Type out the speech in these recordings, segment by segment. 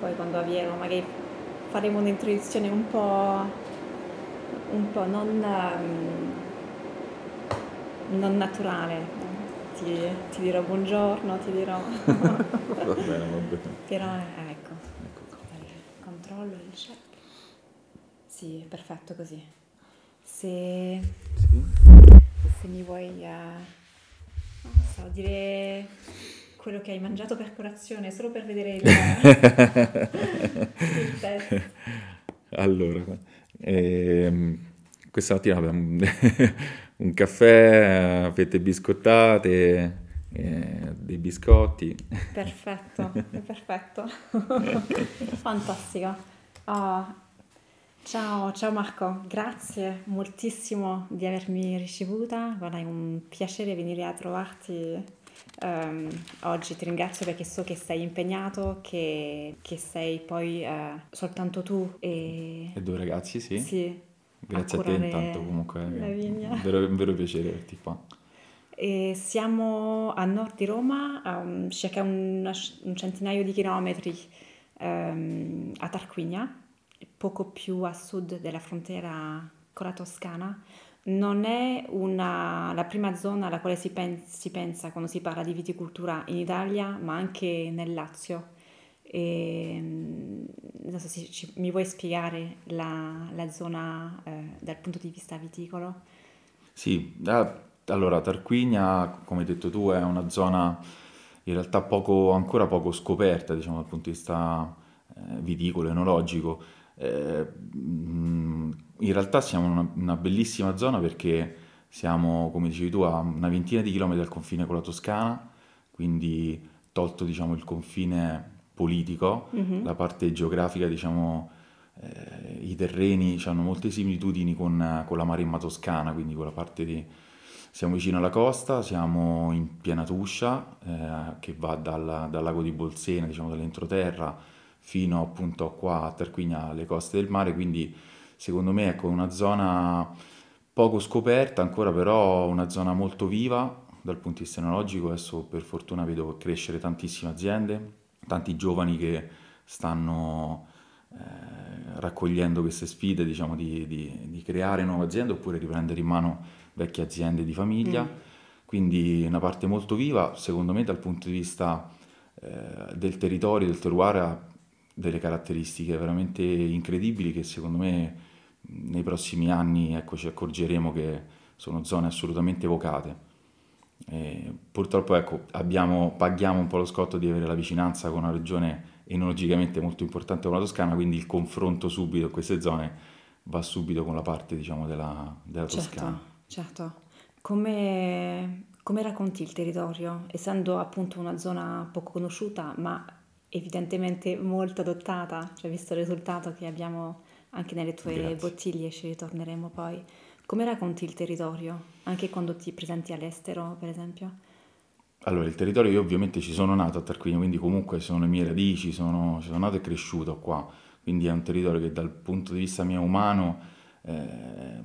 Poi quando avviene magari faremo un'introduzione un po', un po' non, um, non naturale. Ti, ti, dirò buongiorno, ti dirò... va bene, va bene. Però ecco, ecco controllo il check. Sì, perfetto così. Se, sì. se mi vuoi, uh, so, dire quello che hai mangiato per colazione, solo per vedere il, il test. Allora, ehm, questa mattina abbiamo un caffè, fette biscottate, eh, dei biscotti. Perfetto, perfetto. Fantastico. Oh, ciao, ciao Marco, grazie moltissimo di avermi ricevuta. Guarda, è un piacere venire a trovarti Um, oggi ti ringrazio perché so che sei impegnato, che, che sei poi uh, soltanto tu e... E due ragazzi, sì. Sì. Grazie a, a te intanto comunque. La vigna. È un vero, piacere averti qua. E siamo a nord di Roma, a un, circa un, un, centinaio di chilometri um, a Tarquinia, poco più a sud della frontiera con la Toscana non è una, la prima zona alla quale si, pen, si, pensa quando si parla di viticoltura in Italia, ma anche nel Lazio. E, non so se ci, mi vuoi spiegare la, la zona eh, dal punto di vista viticolo? Sì, eh, allora Tarquinia, come hai detto tu, è una zona in realtà poco, ancora poco scoperta diciamo, dal punto di vista eh, viticolo, enologico. Eh, in realtà siamo in una, una, bellissima zona perché siamo, come dicevi tu, a una ventina di chilometri dal confine con la Toscana, quindi tolto diciamo, il confine politico, mm-hmm. la parte geografica, diciamo, eh, i terreni hanno molte similitudini con, con, la Maremma toscana, quindi con la parte di... Siamo vicino alla costa, siamo in piena Tuscia, eh, che va dal, dal, lago di Bolsena, diciamo dall'entroterra, fino appunto qua a Tarquinia, alle coste del mare, quindi secondo me ecco una zona poco scoperta ancora però una zona molto viva dal punto di vista enologico adesso per fortuna vedo crescere tantissime aziende tanti giovani che stanno eh, raccogliendo queste sfide diciamo di, di, di, creare nuove aziende oppure riprendere in mano vecchie aziende di famiglia mm. quindi una parte molto viva secondo me dal punto di vista eh, del territorio del terroir delle caratteristiche veramente incredibili che secondo me nei prossimi anni ecco, ci accorgeremo che sono zone assolutamente evocate. E purtroppo ecco, abbiamo, paghiamo un po' lo scotto di avere la vicinanza con una regione enologicamente molto importante come la Toscana, quindi il confronto subito in queste zone va subito con la parte diciamo, della, della certo, Toscana. Certo, come, come racconti il territorio, essendo appunto una zona poco conosciuta, ma evidentemente molto adottata, cioè visto il risultato che abbiamo anche nelle tue Grazie. bottiglie, ci ritorneremo poi. Come racconti il territorio, anche quando ti presenti all'estero, per esempio? Allora, il territorio, io ovviamente ci sono nato a Tarquinia, quindi comunque sono le mie radici, sono, sono nato e cresciuto qua, quindi è un territorio che dal punto di vista mio umano eh,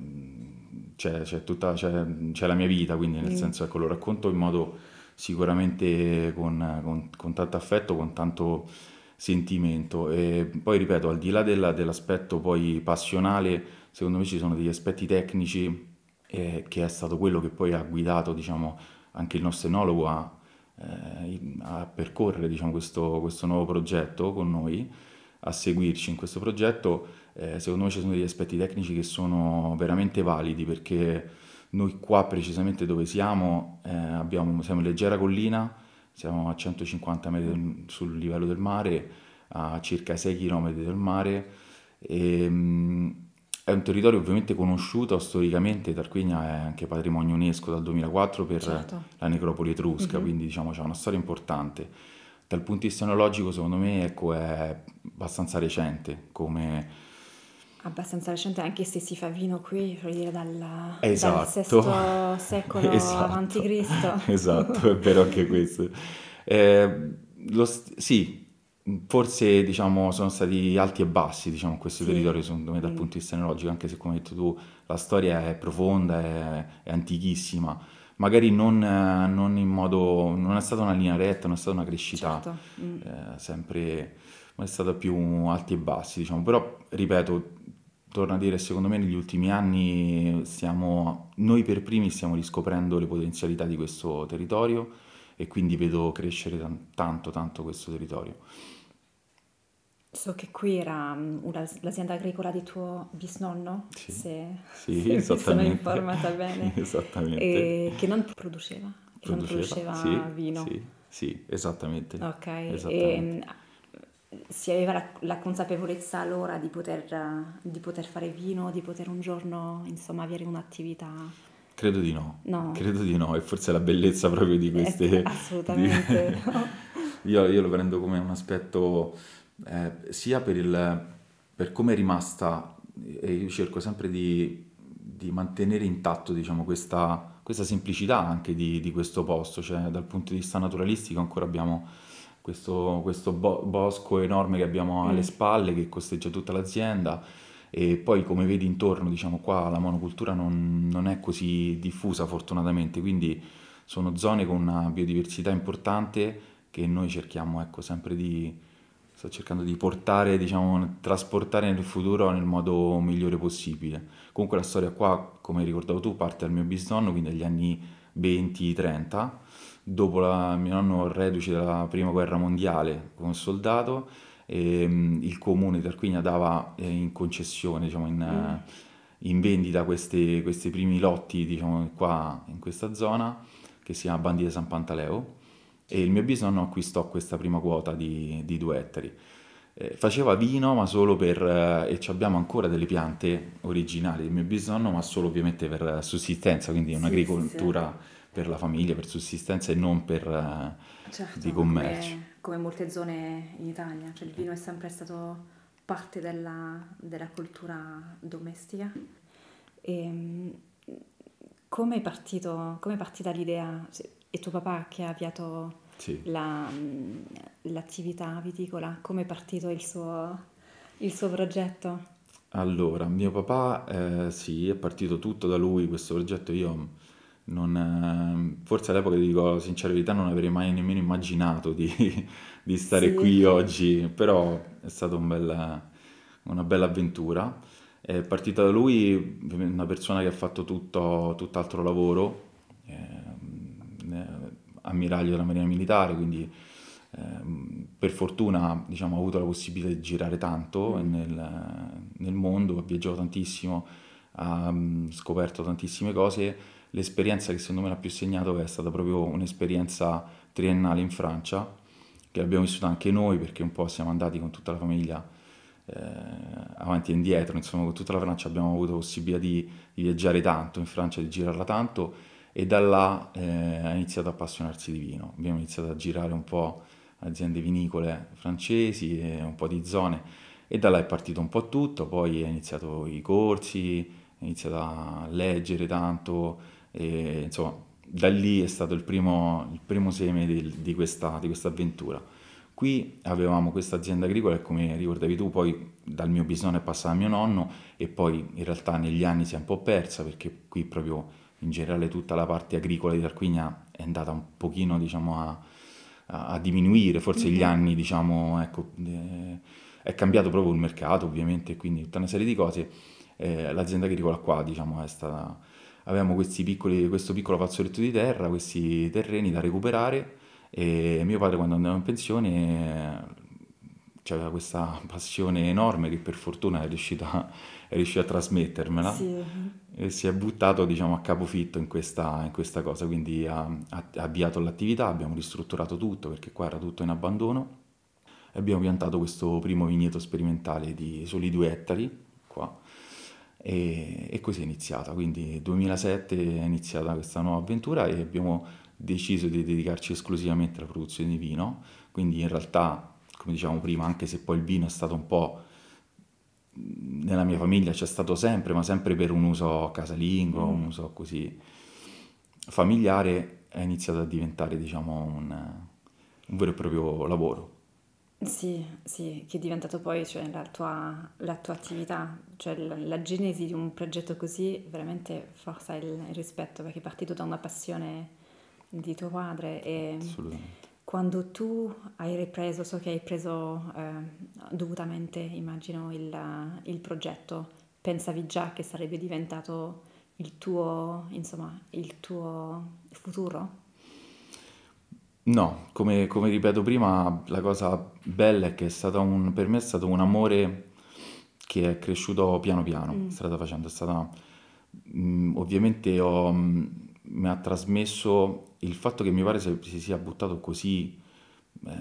c'è, c'è, tutta, c'è, c'è, la mia vita, quindi nel mm. senso ecco, lo racconto in modo sicuramente con, con, con tanto affetto, con tanto sentimento. E poi ripeto, al di là della, dell'aspetto poi passionale, secondo me ci sono degli aspetti tecnici eh, che è stato quello che poi ha guidato diciamo, anche il nostro enologo a, eh, a percorrere diciamo, questo, questo, nuovo progetto con noi, a seguirci in questo progetto. Eh, secondo me ci sono degli aspetti tecnici che sono veramente validi perché noi qua precisamente dove siamo eh, abbiamo, siamo in leggera collina, siamo a 150 metri sul livello del mare, a circa 6 km del mare. E, um, è un territorio ovviamente conosciuto storicamente, Tarquinia è anche patrimonio UNESCO dal 2004 per certo. la necropoli etrusca, mm-hmm. quindi diciamo c'è una storia importante. Dal punto di vista enologico secondo me ecco, è abbastanza recente come abbastanza recente anche se si fa vino qui, voglio dire dal, esatto. dal VI secolo esatto. a.C. esatto, è vero anche questo. Eh, lo, sì, forse diciamo sono stati alti e bassi diciamo, questo sì. territorio secondo me dal mm. punto di vista enologico, anche se come hai detto tu la storia è profonda, è, è antichissima, magari non, eh, non in modo, non è stata una linea retta, non è stata una crescita Certo. Mm. eh, sempre, ma è stata più alti e bassi, diciamo. Però, ripeto, torno a dire, secondo me negli ultimi anni stiamo, noi per primi stiamo riscoprendo le potenzialità di questo territorio e quindi vedo crescere tan- tanto, tanto questo territorio. So che qui era mm, l'azienda agricola di tuo bisnonno, Sì, se, sì, se mi sono informata bene, esattamente. e che non produceva, che non Produceva? produceva Sì, vino. sì, sì, esattamente, Ok, e esattamente. mm, si aveva la, la consapevolezza allora di poter, di poter fare vino, di poter un giorno, insomma, avere un'attività? Credo di no, No, credo di no, e forse la bellezza proprio di Eh, queste... di- assolutamente. Io, io lo prendo come un aspetto eh, sia per il, per come è rimasta, e io cerco sempre di, di mantenere intatto, diciamo, questa, questa semplicità anche di, di questo posto, cioè dal punto di vista naturalistico ancora abbiamo questo, questo bo- bosco enorme che abbiamo alle Mm, spalle che costeggia tutta l'azienda. E poi come vedi intorno, diciamo qua la monocultura non, non è così diffusa fortunatamente, quindi sono zone con una biodiversità importante che noi cerchiamo, ecco, sempre di, sto cercando di portare, diciamo, trasportare nel futuro nel modo migliore possibile. Comunque la storia qua, come hai ricordato tu, parte dal mio bisnonno, quindi dagli anni 20-30, dopo la, mio nonno reduce dalla prima guerra mondiale come soldato, e, mm, il comune di Tarquinia dava eh, in concessione, diciamo, in, mm, in vendita questi, questi primi lotti, diciamo, qua in questa zona, che si chiama Bandita San Pantaleo, e il mio bisnonno acquistò questa prima quota di, di due ettari. Eh, faceva vino, ma solo per... eh, e ci abbiamo ancora delle piante originali del mio bisnonno, ma solo ovviamente per sussistenza, quindi Sì, sì, sì. un'agricoltura per la famiglia, per sussistenza e non per, eh, Certo, di commercio. come, come molte zone in Italia, cioè il vino è sempre stato parte della, della cultura domestica. E, mm, come è partito, come è partita l'idea? È tuo papà che ha avviato Sì. la, mm, l'attività viticola? Come è partito il suo, il suo progetto? Allora, mio papà, eh, sì, è partito tutto da lui, questo progetto io non, eh, forse all'epoca, ti dico la sincera verità, non avrei mai nemmeno immaginato di, di stare Sì, qui oggi, però è stata un bel- una bella avventura. È partita da lui, una persona che ha fatto tutto, tutt'altro lavoro, eh, ammiraglio della Marina Militare, quindi ehm, per fortuna diciamo, ho avuto la possibilità di girare tanto Mm, nel, nel mondo, ho viaggiato tantissimo, ho mm, scoperto tantissime cose. L'esperienza che secondo me l'ha più segnato è stata proprio un'esperienza triennale in Francia, che abbiamo vissuto anche noi perché un po' siamo andati con tutta la famiglia eh, avanti e indietro, insomma con tutta la Francia abbiamo avuto possibilità di, di viaggiare tanto in Francia, di girarla tanto e da là eh, ha iniziato a appassionarsi di vino. Abbiamo iniziato a girare un po' aziende vinicole francesi e un po' di zone e da là è partito un po' tutto, poi è iniziato i corsi, è iniziato a leggere tanto e insomma da lì è stato il primo, il primo seme del- di questa, di questa avventura. Qui avevamo questa azienda agricola e come ricordavi tu poi dal mio bisnonno è passata a mio nonno e poi in realtà negli anni si è un po' persa perché qui proprio in generale tutta la parte agricola di Tarquinia è andata un pochino diciamo a, a- a diminuire, forse gli mhm, anni diciamo ecco eh, è cambiato proprio il mercato ovviamente quindi tutta una serie di cose. Eh, l'azienda agricola qua diciamo è stata avevamo questi piccoli, questo piccolo fazzoletto di terra, questi terreni da recuperare e mio padre quando andava in pensione aveva questa passione enorme che per fortuna è riuscita, è riuscito a trasmettermela. Sì, e si è buttato diciamo a capofitto in questa, in questa cosa, quindi ha, ha ha avviato l'attività, abbiamo ristrutturato tutto perché qua era tutto in abbandono. E abbiamo piantato questo primo vigneto sperimentale di soli due ettari qua. E, e così è iniziata, quindi nel 2007 è iniziata questa nuova avventura e abbiamo deciso di dedicarci esclusivamente alla produzione di vino, quindi in realtà, come dicevamo prima, anche se poi il vino è stato un po' nella mia famiglia c'è stato sempre, ma sempre per un uso casalingo, un mm, uso così familiare, è iniziato a diventare, diciamo, un, un vero e proprio lavoro. Sì, sì, che è diventato poi, cioè, la tua, la tua attività, cioè la, la genesi di un progetto così veramente forza il, il rispetto perché è partito da una passione di tuo padre e Assolutamente. Quando tu hai ripreso, so che hai preso eh, dovutamente, immagino, il, il progetto, pensavi già che sarebbe diventato il tuo, insomma, il tuo futuro? No, come, come ripeto prima, la cosa bella è che è un, per me è stato un amore che è cresciuto piano piano, Mm, strada facendo, è stata, mm, ovviamente ho, mm, mi ha trasmesso il fatto che mio padre si, si sia buttato così eh,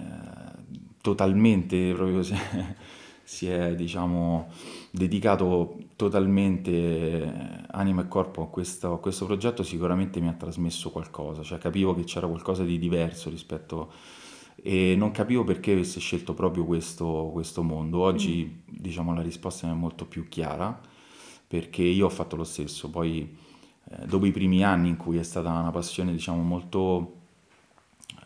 totalmente, proprio si è, si è, diciamo, dedicato totalmente eh, anima e corpo a questo, a questo progetto, sicuramente mi ha trasmesso qualcosa, cioè capivo che c'era qualcosa di diverso rispetto e non capivo perché avesse scelto proprio questo, questo mondo. mm, Oggi, diciamo, la risposta mi è molto più chiara, perché io ho fatto lo stesso. Poi, dopo i primi anni in cui è stata una passione, diciamo, molto,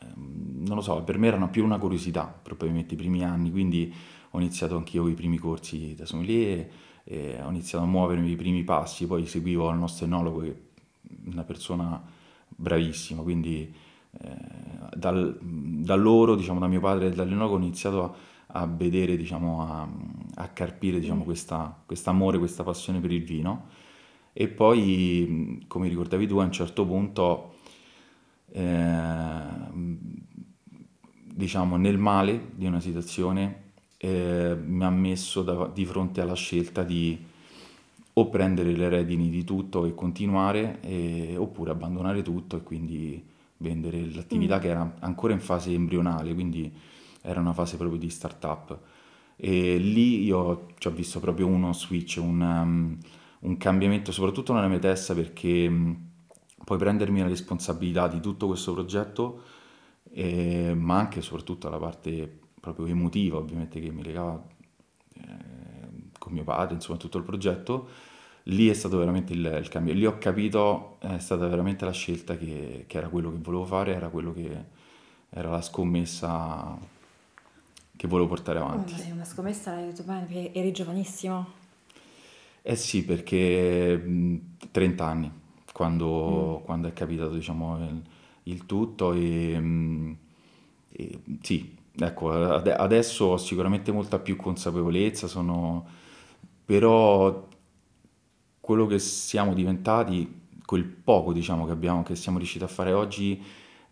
ehm, non lo so, per me erano più una curiosità, probabilmente i primi anni, quindi ho iniziato anch'io i primi corsi da sommelier, ho iniziato a muovermi i primi passi, poi seguivo il nostro enologo, che è una persona bravissima, quindi eh, dal- da loro, diciamo, da mio padre e dall'enologo ho iniziato a, a vedere, diciamo, a, a carpire, diciamo, mm. questa, amore, questa passione per il vino. E poi, come ricordavi tu, a un certo punto, eh, diciamo, nel male di una situazione, eh, mi ha messo da- di fronte alla scelta di o prendere le redini di tutto e continuare, e- oppure abbandonare tutto e quindi vendere l'attività Mm. che era ancora in fase embrionale, quindi era una fase proprio di startup. E lì io ci ho visto proprio uno switch, un, um, un cambiamento, soprattutto nella mia testa, perché um, puoi prendermi la responsabilità di tutto questo progetto, eh, ma anche e soprattutto la parte proprio emotiva, ovviamente, che mi legava eh, con mio padre, insomma, tutto il progetto. Lì è stato veramente il, il cambio. Lì ho capito, è stata veramente la scelta che, che era quello che volevo fare, era quello che era la scommessa che volevo portare Oh, avanti. sì, una scommessa, l'hai detto bene, perché eri giovanissimo. Eh sì, perché mh, 30 anni, Mm. quando, quando è capitato, diciamo, il, il tutto e, mh, e, sì, ecco, ade- adesso ho sicuramente molta più consapevolezza, sono, però quello che siamo diventati, quel poco, diciamo, che abbiamo, che siamo riusciti a fare oggi,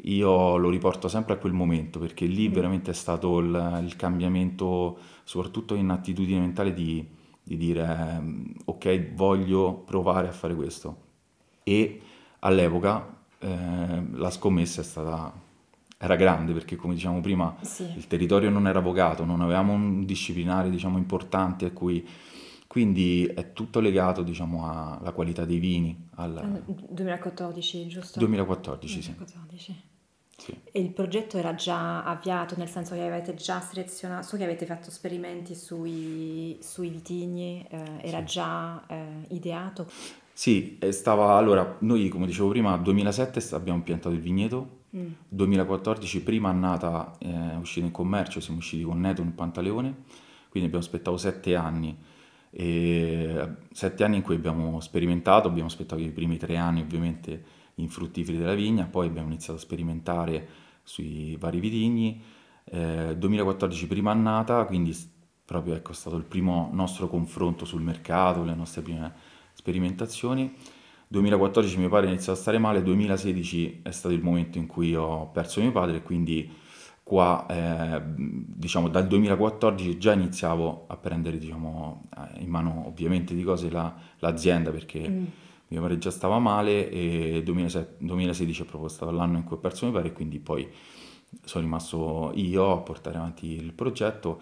io lo riporto sempre a quel momento, perché lì Mm. veramente è stato il, il cambiamento, soprattutto in attitudine mentale di, di dire, ehm, ok, voglio provare a fare questo. E all'epoca eh, la scommessa è stata, era grande, perché come diciamo prima, Sì. il territorio non era vocato, non avevamo un disciplinare, diciamo, importante a cui... Quindi è tutto legato, diciamo, alla qualità dei vini, al Eh, 2014, giusto? 2014, sì. 2014. Sì. E il progetto era già avviato, nel senso che avete già selezionato, so che avete fatto esperimenti sui, sui vitigni, eh, era Sì. già eh, ideato. Sì, stava, allora, noi come dicevo prima, nel 2007 st- abbiamo piantato il vigneto, Mm, 2014 prima annata è uscita in commercio, siamo usciti con Neton e Pantaleone, quindi abbiamo aspettato sette anni, e sette anni in cui abbiamo sperimentato, abbiamo aspettato i primi tre anni ovviamente infruttiferi della vigna, poi abbiamo iniziato a sperimentare sui vari vitigni, eh, 2014 prima annata, quindi proprio ecco, è stato il primo nostro confronto sul mercato, le nostre prime sperimentazioni. 2014 mio padre ha iniziato a stare male, 2016 è stato il momento in cui ho perso mio padre quindi qua, eh, diciamo, dal 2014 già iniziavo a prendere, diciamo, eh, in mano ovviamente di cose la- l'azienda perché mm, mio padre già stava male e 2007 2016 è proprio stato l'anno in cui ho perso mio padre e quindi poi sono rimasto io a portare avanti il progetto.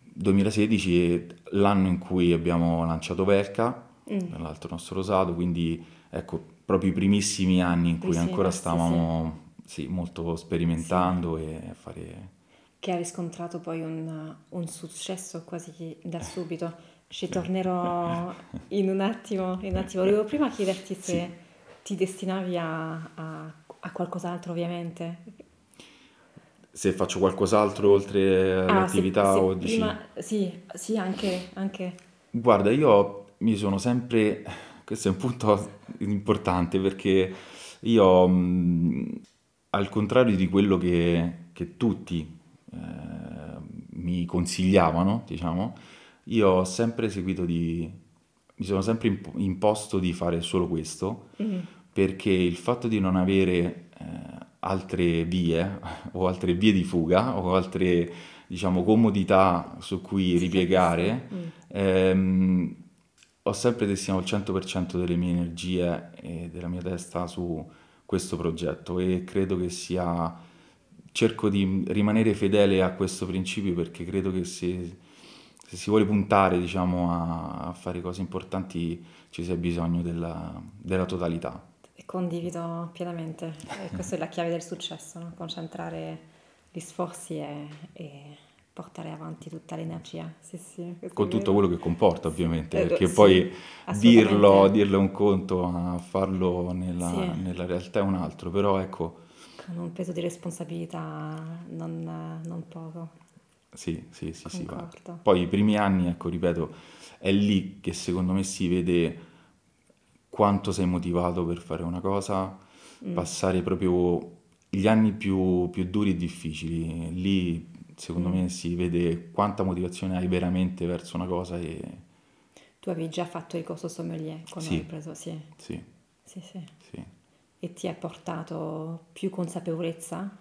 2016 è l'anno in cui abbiamo lanciato Velka, mm. tra l'altro nostro rosato, quindi ecco, proprio i primissimi anni in cui Primissimi ancora passi, sì, stavamo sì, molto sì. sperimentando e a fare... Che ha riscontrato poi un, un successo quasi da subito. Ci Sì, tornerò in un attimo, in un attimo. Volevo prima chiederti sì. se ti destinavi a, a- a qualcos'altro, ovviamente. se faccio qualcos'altro oltre alle Ah, se, se o prima... dici... Sì, sì, anche, anche. Guarda, io mi sono sempre... Questo è un punto importante perché io, mh, al contrario di quello che, che tutti eh, mi consigliavano, diciamo, io ho sempre seguito di... Mi sono sempre imp- imposto di fare solo questo Mhm. perché il fatto di non avere eh, altre vie o altre vie di fuga o altre, diciamo, comodità su cui ripiegare, Mm. ehm, ho sempre destinato il 100% delle mie energie e della mia testa su questo progetto e credo che sia... Cerco di rimanere fedele a questo principio perché credo che se, se si vuole puntare, diciamo, a, a fare cose importanti ci sia bisogno della, della totalità. Condivido pienamente. E questa è la chiave del successo, no? Concentrare gli sforzi e, e portare avanti tutta l'energia. Sì, sì, Con tutto quello che comporta, ovviamente, eh, perché sì, poi dirlo, dirlo è un conto, a farlo nella, nella realtà è un altro, però ecco, Con un peso di responsabilità non, non poco, sì, sì, sì, sì. Poi i primi anni, ecco, ripeto, è lì che secondo me si vede quanto sei motivato per fare una cosa, Mm, passare proprio gli anni più, più duri e difficili, lì secondo mm. me si vede quanta motivazione hai veramente verso una cosa e Tu avevi già fatto il corso sommelier quando hai sì, preso, sì, sì, sì, sì. sì. E ti ha portato più consapevolezza?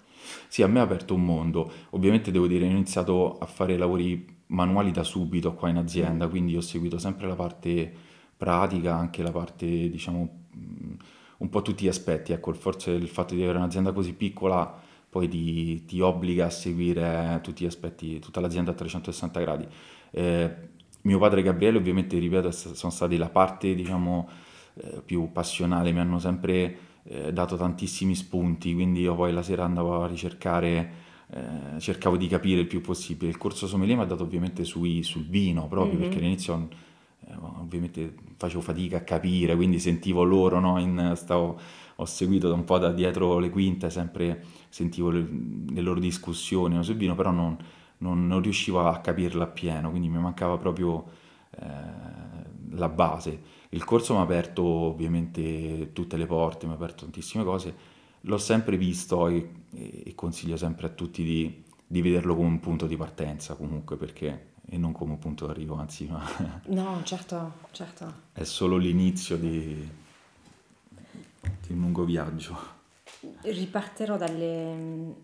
Sì, a me ha aperto un mondo. Ovviamente devo dire, ho iniziato a fare lavori manuali da subito qua in Mm, azienda, quindi ho seguito sempre la parte pratica, anche la parte, diciamo, mh, un po' tutti gli aspetti. Ecco, forse il fatto di avere un'azienda così piccola poi ti, ti obbliga a seguire tutti gli aspetti, tutta l'azienda a 360 gradi. Eh, mio padre e Gabriele, ovviamente, ripeto, sono stati la parte, diciamo, eh, più passionale, mi hanno sempre eh, dato tantissimi spunti, quindi io poi la sera andavo a ricercare, eh, cercavo di capire il più possibile. Il corso sommelier mi ha dato ovviamente sui- sul vino proprio, perché mhm, all'inizio eh, ovviamente facevo fatica a capire, quindi sentivo loro, no? In- stavo- ho seguito da un po' da dietro le quinte, sempre sentivo le, le loro discussioni sul vino, però non, non- non riuscivo a capirla appieno, quindi mi mancava proprio eh, la base. Il corso mi ha aperto ovviamente tutte le porte, mi ha aperto tantissime cose, l'ho sempre visto e, e consiglio sempre a tutti di, di vederlo come un punto di partenza comunque, perché, e non come un punto d'arrivo, anzi, ma No, certo, certo. è solo l'inizio di, di un lungo viaggio. Ripartirò dalle,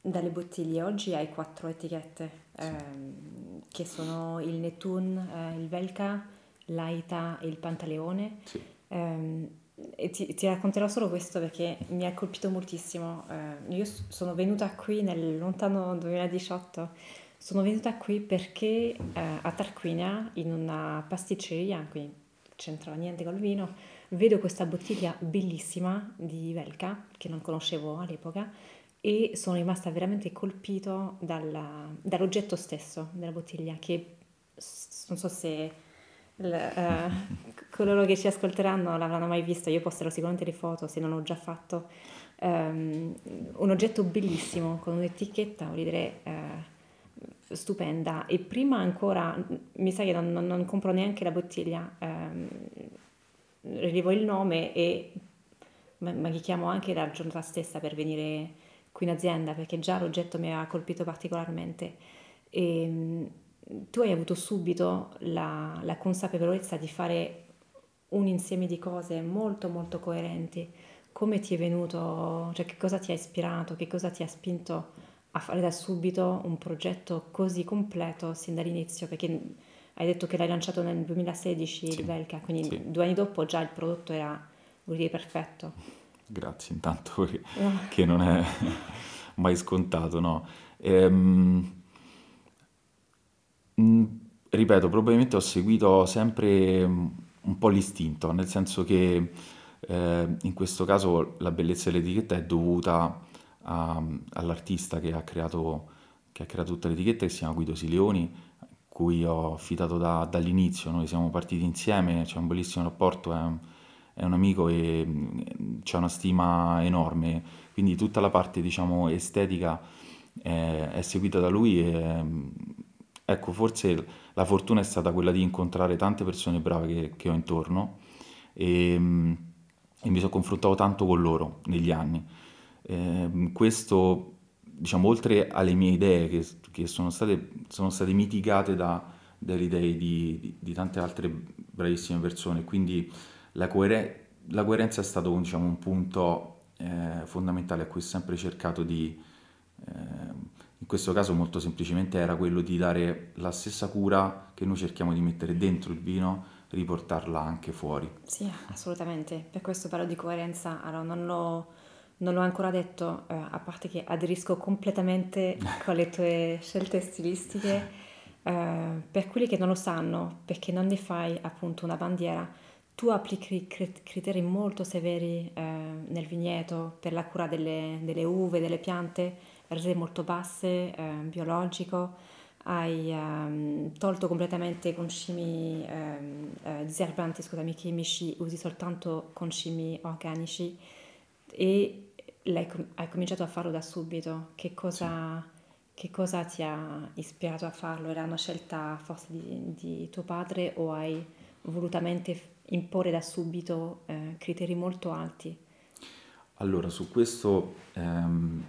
dalle bottiglie. Oggi hai quattro etichette, Sì, ehm, che sono il Netun, eh, il Velka, l'Aita e il Pantaleone. sì, Ehm, e ti, ti racconterò solo questo perché mi ha colpito moltissimo. Eh, io sono venuta qui nel lontano 2018. Sono venuta qui perché eh, a Tarquinia, in una pasticceria, quindi c'entrava niente col vino, vedo questa bottiglia bellissima di Velka, che non conoscevo all'epoca, e sono rimasta veramente colpito dalla- dall'oggetto stesso della bottiglia, che non so se l- eh, coloro che ci ascolteranno l'avranno mai visto, io posterò sicuramente le foto se non l'ho già fatto. Ehm, un oggetto bellissimo con un'etichetta, voglio dire, eh, stupenda. E prima ancora, mi sa che non, non- non compro neanche la bottiglia, ehm, rilevo il nome e ma, ma chiamo anche la giornata stessa per venire qui in azienda perché già l'oggetto mi aveva colpito particolarmente. E mm, tu hai avuto subito la, la consapevolezza di fare un insieme di cose molto molto coerenti. Come ti è venuto, cioè che cosa ti ha ispirato, che cosa ti ha spinto a fare da subito un progetto così completo sin dall'inizio? Perché hai detto che l'hai lanciato nel 2016 il sì, Velka, quindi sì. due anni dopo già il prodotto era, vuol dire, perfetto. Grazie intanto che, No. che non è mai scontato, no? Ehm, Mm, ripeto, probabilmente ho seguito sempre mm, un po' l'istinto, nel senso che eh, in questo caso la bellezza dell'etichetta è dovuta a- all'artista che ha creato, che ha creato tutta l'etichetta, che si chiama Guido Sileoni, cui ho affidato da- dall'inizio. Noi siamo partiti insieme, c'è un bellissimo rapporto, è un, è un amico e mm, c'è una stima enorme, quindi tutta la parte, diciamo, estetica è, è seguita da lui e ecco, forse la fortuna è stata quella di incontrare tante persone brave che, che ho intorno e, e, mi sono confrontato tanto con loro negli anni. E, questo, diciamo, oltre alle mie idee che, che sono, state, sono state mitigate da, dalle idee di, di, di, tante altre bravissime persone, quindi la, coer- la coerenza è stato diciamo, un punto eh, fondamentale a cui ho sempre cercato di, eh, in questo caso molto semplicemente era quello di dare la stessa cura che noi cerchiamo di mettere dentro il vino, riportarla anche fuori. Sì, assolutamente. Per questo parlo di coerenza. Allora, non l'ho, non l'ho ancora detto, eh, a parte che aderisco completamente con le tue scelte stilistiche. Eh, per quelli che non lo sanno, perché non ne fai appunto una bandiera, tu applichi criteri molto severi eh, nel vigneto per la cura delle, delle uve, delle piante, rese molto basse, eh, biologico, hai um, tolto completamente concimi um, eh, diserbanti, scusami, chimici, usi soltanto concimi organici e hai cominciato a farlo da subito. Che cosa, sì. che cosa, ti ha ispirato a farlo? Era una scelta forse di, di tuo padre o hai volutamente imporre da subito eh, criteri molto alti? Allora, su questo ehm,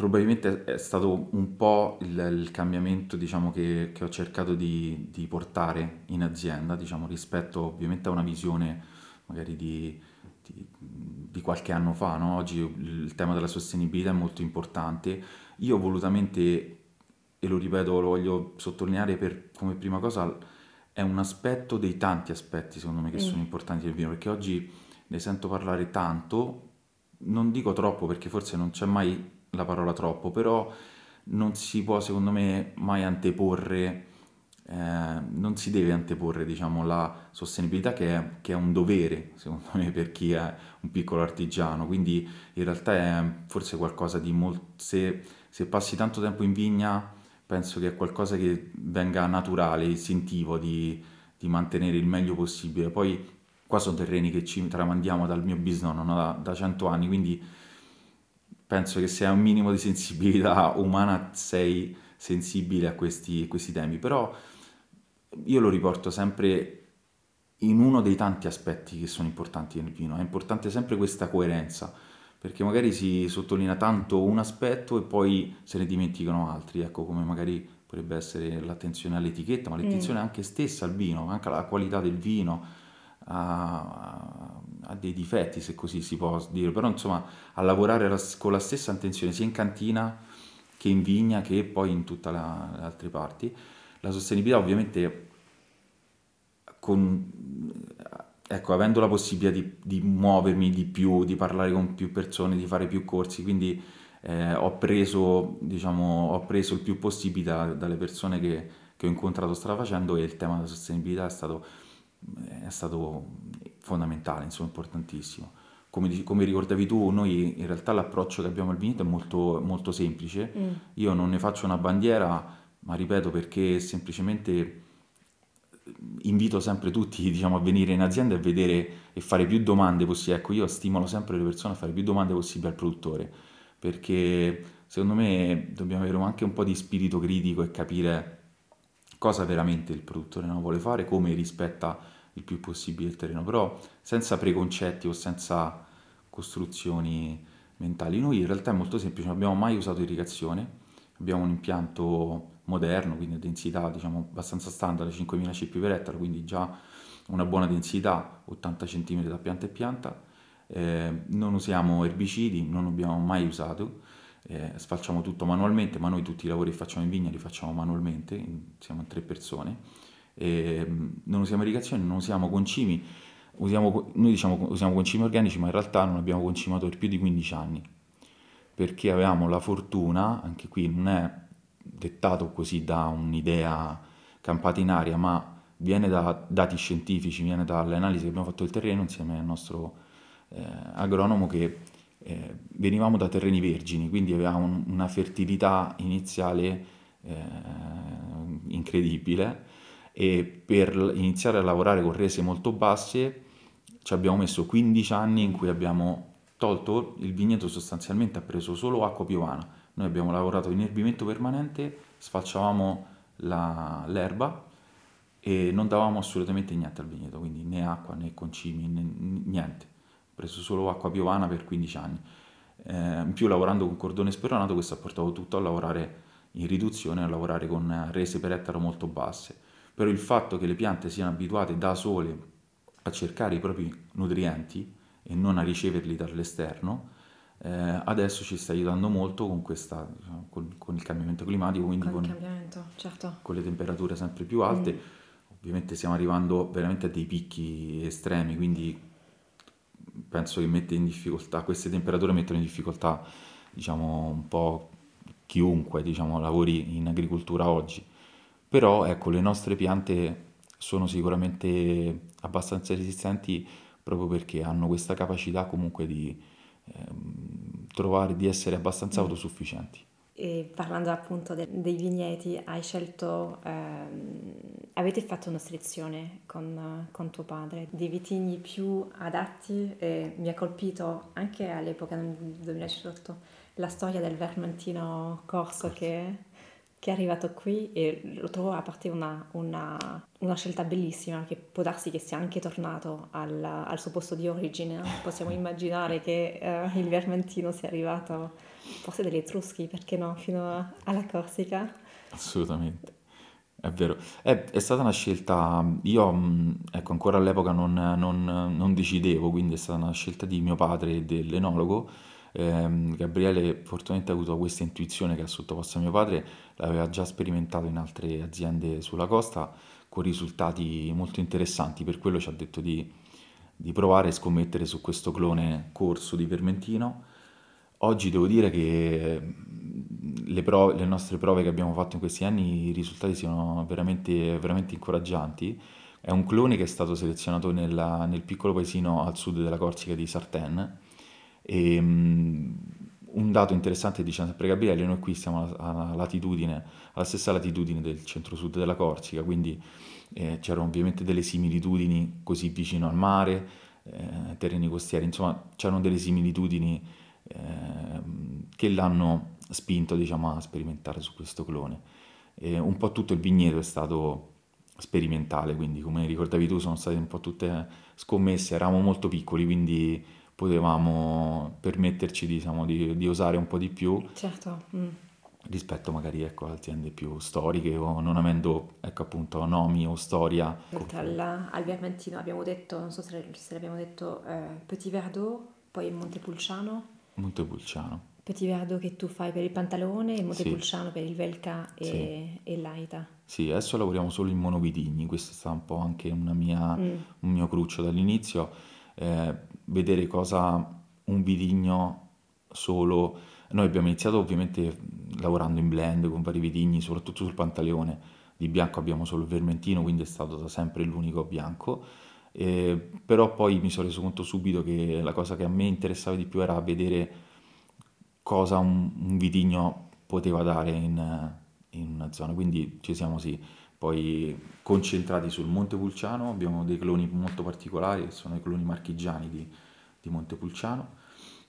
probabilmente è stato un po' il, il cambiamento diciamo, che, che, ho cercato di, di, portare in azienda, diciamo, rispetto ovviamente a una visione magari di, di, di qualche anno fa. No? Oggi il tema della sostenibilità è molto importante. Io volutamente, e lo ripeto, lo voglio sottolineare per, come prima cosa, è un aspetto dei tanti aspetti secondo me che mm. sono importanti del vino, perché oggi ne sento parlare tanto, non dico troppo perché forse non c'è mai la parola troppo, però non si può secondo me mai anteporre, eh, non si deve anteporre diciamo la sostenibilità che è, che è, un dovere secondo me per chi è un piccolo artigiano, quindi in realtà è forse qualcosa di molto, se, se passi tanto tempo in vigna penso che è qualcosa che venga naturale, istintivo di, di mantenere il meglio possibile. Poi qua sono terreni che ci tramandiamo dal mio bisnonno no? da, da 100 anni, quindi penso che se hai un minimo di sensibilità umana sei sensibile a questi, questi temi, però io lo riporto sempre in uno dei tanti aspetti che sono importanti nel vino, è importante sempre questa coerenza perché magari si sottolinea tanto un aspetto e poi se ne dimenticano altri, ecco come magari potrebbe essere l'attenzione all'etichetta, ma l'attenzione mm. anche stessa al vino, anche alla qualità del vino, ha, ha, dei difetti se così si può dire, però insomma a lavorare la, con la stessa attenzione sia in cantina che in vigna che poi in tutte le altre parti. La sostenibilità ovviamente con, ecco, avendo la possibilità di, di, muovermi di più, di parlare con più persone, di fare più corsi, quindi eh, ho, preso, diciamo, ho preso il più possibile da, dalle persone che, che, ho incontrato strada facendo e il tema della sostenibilità è stato, è stato fondamentale, insomma, importantissimo. Come, come, ricordavi tu, noi in realtà l'approccio che abbiamo al vigneto è molto, molto semplice. Mm. Io non ne faccio una bandiera, ma ripeto perché semplicemente invito sempre tutti diciamo, a venire in azienda e vedere e fare più domande possibili. Ecco, io stimolo sempre le persone a fare più domande possibili al produttore, perché secondo me dobbiamo avere anche un po' di spirito critico e capire cosa veramente il produttore non vuole fare, come rispetta il più possibile il terreno, però senza preconcetti o senza costruzioni mentali. Noi in realtà è molto semplice, non abbiamo mai usato irrigazione, abbiamo un impianto moderno, quindi a densità diciamo abbastanza standard, 5000 cp per ettaro, quindi già una buona densità, 80 cm da pianta e pianta. Eh, non usiamo erbicidi, non abbiamo mai usato, eh, sfalciamo tutto manualmente, ma noi tutti i lavori che facciamo in vigna li facciamo manualmente, siamo tre persone. Eh, non usiamo irrigazione, non usiamo concimi, usiamo, noi diciamo usiamo concimi organici, ma in realtà non abbiamo concimato per più di 15 anni, perché avevamo la fortuna, anche qui non è dettato così da un'idea campata in aria, ma viene da dati scientifici, viene dalle analisi che abbiamo fatto del terreno insieme al nostro eh, agronomo che eh, venivamo da terreni vergini, quindi avevamo un, una fertilità iniziale eh, incredibile e per iniziare a lavorare con rese molto basse ci abbiamo messo 15 anni in cui abbiamo tolto il vigneto sostanzialmente ha preso solo acqua piovana Noi abbiamo lavorato in erbimento permanente, sfalciavamo la- l'erba e non davamo assolutamente niente al vigneto, quindi né acqua né concimi, né- niente. Ho preso solo acqua piovana per 15 anni. Eh, in più lavorando con cordone speronato questo ha portato tutto a lavorare in riduzione, a lavorare con rese per ettaro molto basse. Però il fatto che le piante siano abituate da sole a cercare i propri nutrienti e non a riceverli dall'esterno, eh, adesso ci sta aiutando molto con, questa, diciamo, con, con il cambiamento climatico, quindi Con cambiamento, certo. con le temperature sempre più alte. Mm. Ovviamente stiamo arrivando veramente a dei picchi estremi, quindi penso che mette in difficoltà, queste temperature mettono in difficoltà, diciamo, un po' chiunque, diciamo, lavori in agricoltura oggi. Però, ecco, le nostre piante sono sicuramente abbastanza resistenti proprio perché hanno questa capacità comunque di ehm, trovare, di essere abbastanza Mm. autosufficienti. E parlando appunto de- dei vigneti, hai scelto, ehm, avete fatto una selezione con, con tuo padre dei vitigni più adatti e mi ha colpito anche all'epoca nel 2018 la storia del Vermentino Corso che, che è arrivato qui e lo trovo a parte una, una- una scelta bellissima che può darsi che sia anche tornato al, al suo posto di origine. Possiamo immaginare che eh, il Vermentino sia arrivato forse degli Etruschi, perché no, fino a- alla Corsica. Assolutamente, è vero. È, è stata una scelta, io mh, ecco, ancora all'epoca non, non- non decidevo, quindi è stata una scelta di mio padre e dell'enologo. Ehm, Gabriele fortunatamente ha avuto questa intuizione che ha sottoposto a mio padre, l'aveva già sperimentato in altre aziende sulla costa con risultati molto interessanti, per quello ci ha detto di, di provare e scommettere su questo clone corso di Vermentino. Oggi devo dire che mh, le, prove- le nostre prove che abbiamo fatto in questi anni, i risultati sono veramente, veramente incoraggianti. È un clone che è stato selezionato nella- nel piccolo paesino al sud della Corsica di Sartène. E, mh, un dato interessante dice sempre Gabriele, noi qui siamo alla, latitudine, alla stessa latitudine del centro-sud della Corsica, quindi eh, c'erano ovviamente delle similitudini così vicino al mare, eh, terreni costieri, insomma c'erano delle similitudini ehm, che l'hanno spinto, diciamo, a sperimentare su questo clone. E un po' tutto il vigneto è stato sperimentale, quindi come ricordavi tu sono state un po' tutte scommesse, eravamo molto piccoli, quindi potevamo permetterci, diciamo, di, di osare un po' di più Certo, mm. rispetto magari ecco, a aziende più storiche o non avendo ecco, appunto nomi o storia. Oltre al, al Vermentino abbiamo detto, non so se, se l'abbiamo detto, eh, Petit Verdot, poi Montepulciano. Montepulciano. Petit Verdot che tu fai per il pantalone e Sì, Montepulciano per il Velka sì. e, e l'Aita. Sì, adesso lavoriamo solo in monovitigni, questo è stato un po' anche una mia, Mm, un mio cruccio dall'inizio, eh, vedere cosa un vitigno solo... Noi abbiamo iniziato ovviamente lavorando in blend con vari vitigni, soprattutto sul Pantaleone, di bianco abbiamo solo il Vermentino, quindi è stato da sempre l'unico bianco, Eh, però poi mi sono reso conto subito che la cosa che a me interessava di più era vedere cosa un, un vitigno poteva dare in, in una zona. Quindi ci siamo sì, poi concentrati sul Montepulciano, abbiamo dei cloni molto particolari che sono i cloni marchigiani di, di Montepulciano.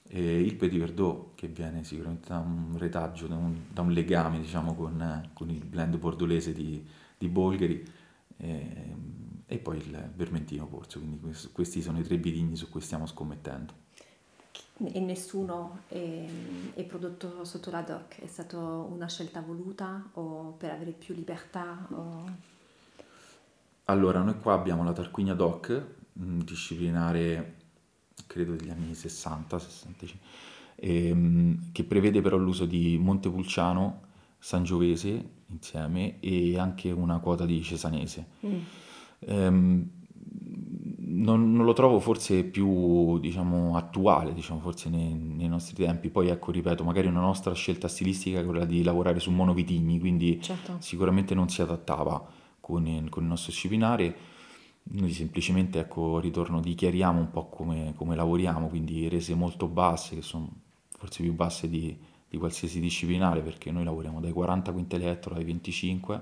E il Petit Verdot che viene sicuramente da un retaggio, da un, da un legame diciamo con, con il blend bordolese di, di Bolgheri e, e poi il Vermentino Corso, quindi quest- questi sono i tre vitigni su cui stiamo scommettendo. E nessuno è, è prodotto sotto la DOC, è stata una scelta voluta o per avere più libertà? O... Allora, noi qua abbiamo la Tarquinia DOC, un disciplinare credo degli anni 60, 65, ehm, che prevede però l'uso di Montepulciano, Sangiovese insieme e anche una quota di Cesanese. Mm, Ehm, non, non lo trovo forse più, diciamo, attuale, diciamo, forse nei, nei nostri tempi. Poi ecco, ripeto, magari una nostra scelta stilistica è quella di lavorare su monovitigni, quindi certo. sicuramente non si adattava con il, con il nostro disciplinare. Noi semplicemente, ecco, ritorno, dichiariamo un po' come, come lavoriamo, quindi rese molto basse, che sono forse più basse di, di qualsiasi disciplinare, perché noi lavoriamo dai 40 quintali ettaro ai 25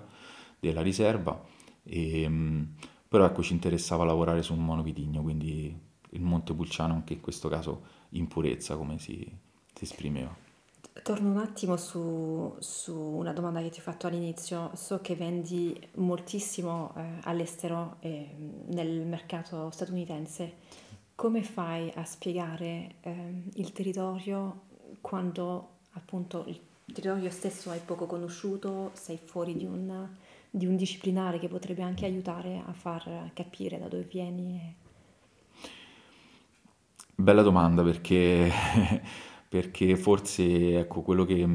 della riserva, e, mh, però ecco, ci interessava lavorare su un monovitigno, quindi il Montepulciano anche in questo caso in purezza, come si, si esprimeva. Torno un attimo su, su una domanda che ti ho fatto all'inizio. So che vendi moltissimo eh, all'estero e mm, nel mercato statunitense. Come fai a spiegare ehm, il territorio quando appunto il territorio stesso è poco conosciuto, sei fuori di un, di un disciplinare che potrebbe anche aiutare a far capire da dove vieni? Bella domanda perché, perché forse ecco, quello che,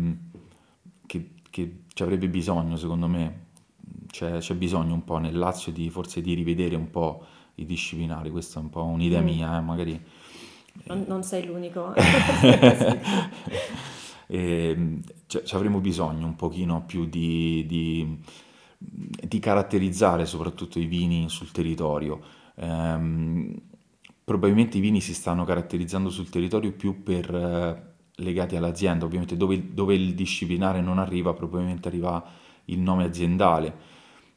che- che ci avrebbe bisogno, secondo me, c'è, c'è bisogno un po' nel Lazio di forse di rivedere un po' i disciplinari, questa è un po' un'idea Mm. mia, eh, magari Non, non sei l'unico. E, cioè, ci avremo bisogno un pochino più di, di- di caratterizzare soprattutto i vini sul territorio. Ehm, probabilmente i vini si stanno caratterizzando sul territorio più per, eh, legati all'azienda, ovviamente dove, dove il disciplinare non arriva, probabilmente arriva il nome aziendale.